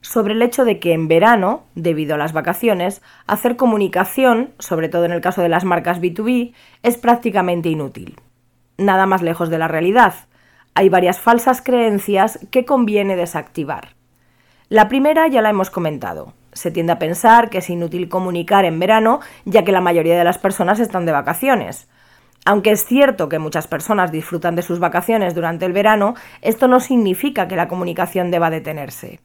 sobre el hecho de que en verano, debido a las vacaciones, hacer comunicación, sobre todo en el caso de las marcas B2B, es prácticamente inútil. Nada más lejos de la realidad. Hay varias falsas creencias que conviene desactivar. La primera ya la hemos comentado. Se tiende a pensar que es inútil comunicar en verano, ya que la mayoría de las personas están de vacaciones. Aunque es cierto que muchas personas disfrutan de sus vacaciones durante el verano, esto no significa que la comunicación deba detenerse.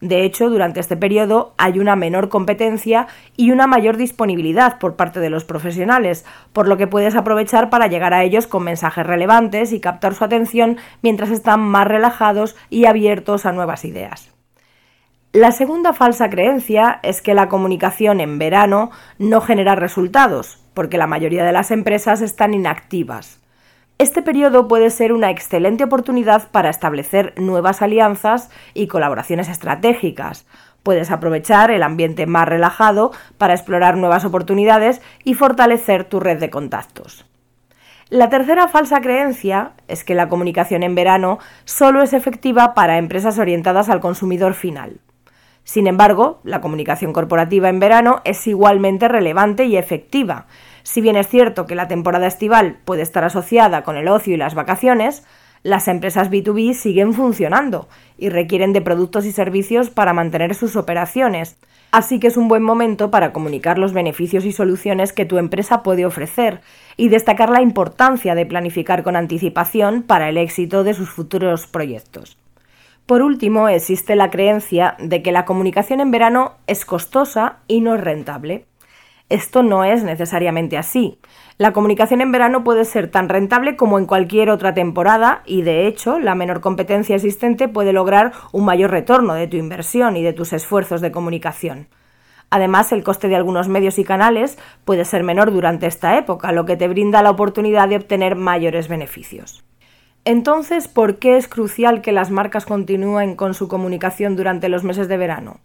De hecho, durante este periodo hay una menor competencia y una mayor disponibilidad por parte de los profesionales, por lo que puedes aprovechar para llegar a ellos con mensajes relevantes y captar su atención mientras están más relajados y abiertos a nuevas ideas. La segunda falsa creencia es que la comunicación en verano no genera resultados, porque la mayoría de las empresas están inactivas. Este periodo puede ser una excelente oportunidad para establecer nuevas alianzas y colaboraciones estratégicas. Puedes aprovechar el ambiente más relajado para explorar nuevas oportunidades y fortalecer tu red de contactos. La tercera falsa creencia es que la comunicación en verano solo es efectiva para empresas orientadas al consumidor final. Sin embargo, la comunicación corporativa en verano es igualmente relevante y efectiva, si bien es cierto que la temporada estival puede estar asociada con el ocio y las vacaciones, las empresas B2B siguen funcionando y requieren de productos y servicios para mantener sus operaciones. Así que es un buen momento para comunicar los beneficios y soluciones que tu empresa puede ofrecer y destacar la importancia de planificar con anticipación para el éxito de sus futuros proyectos. Por último, existe la creencia de que la comunicación en verano es costosa y no es rentable. Esto no es necesariamente así. La comunicación en verano puede ser tan rentable como en cualquier otra temporada y de hecho la menor competencia existente puede lograr un mayor retorno de tu inversión y de tus esfuerzos de comunicación. Además, el coste de algunos medios y canales puede ser menor durante esta época, lo que te brinda la oportunidad de obtener mayores beneficios. Entonces, ¿por qué es crucial que las marcas continúen con su comunicación durante los meses de verano?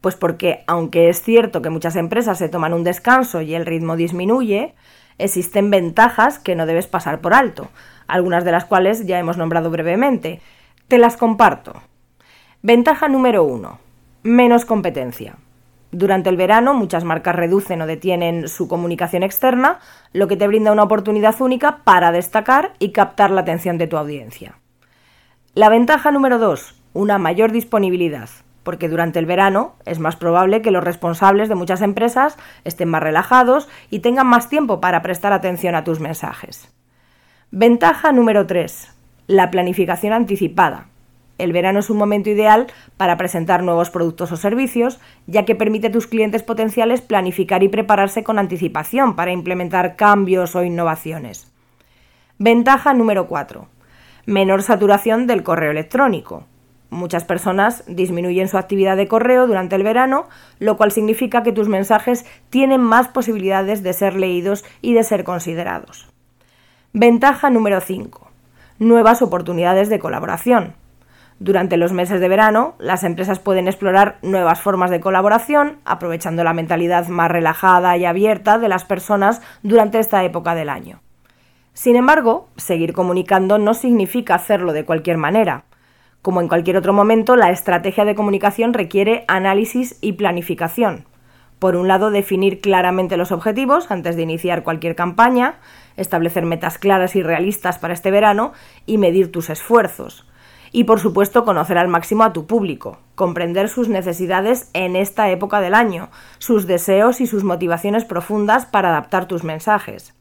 Pues porque, aunque es cierto que muchas empresas se toman un descanso y el ritmo disminuye, existen ventajas que no debes pasar por alto, algunas de las cuales ya hemos nombrado brevemente. Te las comparto. Ventaja número uno. Menos competencia. Durante el verano muchas marcas reducen o detienen su comunicación externa, lo que te brinda una oportunidad única para destacar y captar la atención de tu audiencia. La ventaja número dos. Una mayor disponibilidad porque durante el verano es más probable que los responsables de muchas empresas estén más relajados y tengan más tiempo para prestar atención a tus mensajes. Ventaja número 3. La planificación anticipada. El verano es un momento ideal para presentar nuevos productos o servicios, ya que permite a tus clientes potenciales planificar y prepararse con anticipación para implementar cambios o innovaciones. Ventaja número 4. Menor saturación del correo electrónico. Muchas personas disminuyen su actividad de correo durante el verano, lo cual significa que tus mensajes tienen más posibilidades de ser leídos y de ser considerados. Ventaja número 5. Nuevas oportunidades de colaboración. Durante los meses de verano, las empresas pueden explorar nuevas formas de colaboración, aprovechando la mentalidad más relajada y abierta de las personas durante esta época del año. Sin embargo, seguir comunicando no significa hacerlo de cualquier manera. Como en cualquier otro momento, la estrategia de comunicación requiere análisis y planificación. Por un lado, definir claramente los objetivos antes de iniciar cualquier campaña, establecer metas claras y realistas para este verano y medir tus esfuerzos. Y por supuesto, conocer al máximo a tu público, comprender sus necesidades en esta época del año, sus deseos y sus motivaciones profundas para adaptar tus mensajes.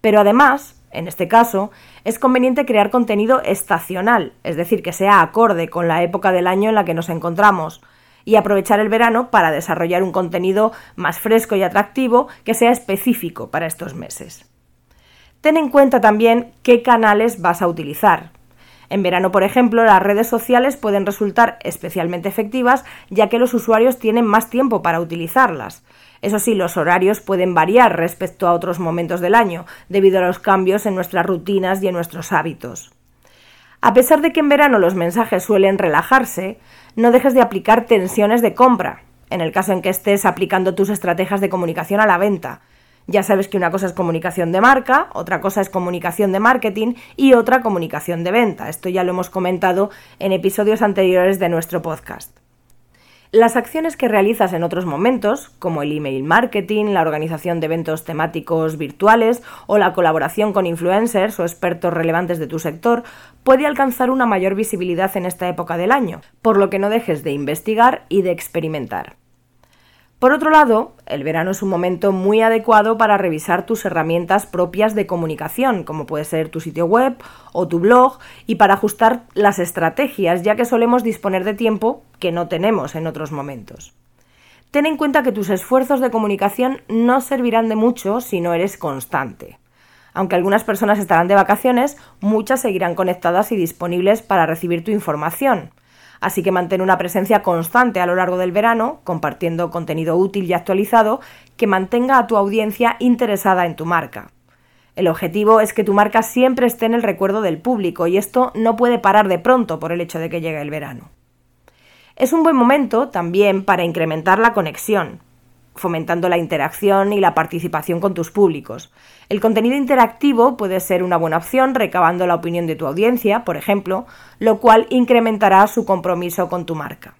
Pero además, en este caso, es conveniente crear contenido estacional, es decir, que sea acorde con la época del año en la que nos encontramos, y aprovechar el verano para desarrollar un contenido más fresco y atractivo que sea específico para estos meses. Ten en cuenta también qué canales vas a utilizar. En verano, por ejemplo, las redes sociales pueden resultar especialmente efectivas ya que los usuarios tienen más tiempo para utilizarlas. Eso sí, los horarios pueden variar respecto a otros momentos del año, debido a los cambios en nuestras rutinas y en nuestros hábitos. A pesar de que en verano los mensajes suelen relajarse, no dejes de aplicar tensiones de compra, en el caso en que estés aplicando tus estrategias de comunicación a la venta. Ya sabes que una cosa es comunicación de marca, otra cosa es comunicación de marketing y otra comunicación de venta. Esto ya lo hemos comentado en episodios anteriores de nuestro podcast. Las acciones que realizas en otros momentos, como el email marketing, la organización de eventos temáticos virtuales o la colaboración con influencers o expertos relevantes de tu sector, puede alcanzar una mayor visibilidad en esta época del año, por lo que no dejes de investigar y de experimentar. Por otro lado, el verano es un momento muy adecuado para revisar tus herramientas propias de comunicación, como puede ser tu sitio web o tu blog, y para ajustar las estrategias, ya que solemos disponer de tiempo que no tenemos en otros momentos. Ten en cuenta que tus esfuerzos de comunicación no servirán de mucho si no eres constante. Aunque algunas personas estarán de vacaciones, muchas seguirán conectadas y disponibles para recibir tu información así que mantén una presencia constante a lo largo del verano, compartiendo contenido útil y actualizado que mantenga a tu audiencia interesada en tu marca. El objetivo es que tu marca siempre esté en el recuerdo del público y esto no puede parar de pronto por el hecho de que llegue el verano. Es un buen momento también para incrementar la conexión, fomentando la interacción y la participación con tus públicos. El contenido interactivo puede ser una buena opción recabando la opinión de tu audiencia, por ejemplo, lo cual incrementará su compromiso con tu marca.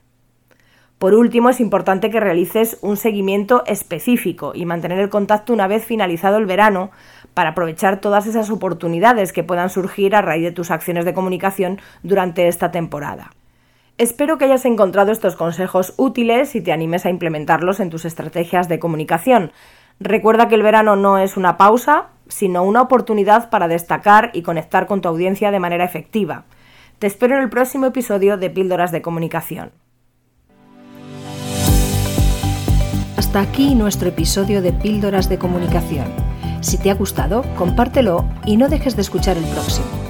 Por último, es importante que realices un seguimiento específico y mantener el contacto una vez finalizado el verano para aprovechar todas esas oportunidades que puedan surgir a raíz de tus acciones de comunicación durante esta temporada. Espero que hayas encontrado estos consejos útiles y te animes a implementarlos en tus estrategias de comunicación. Recuerda que el verano no es una pausa, sino una oportunidad para destacar y conectar con tu audiencia de manera efectiva. Te espero en el próximo episodio de Píldoras de Comunicación. Hasta aquí nuestro episodio de Píldoras de Comunicación. Si te ha gustado, compártelo y no dejes de escuchar el próximo.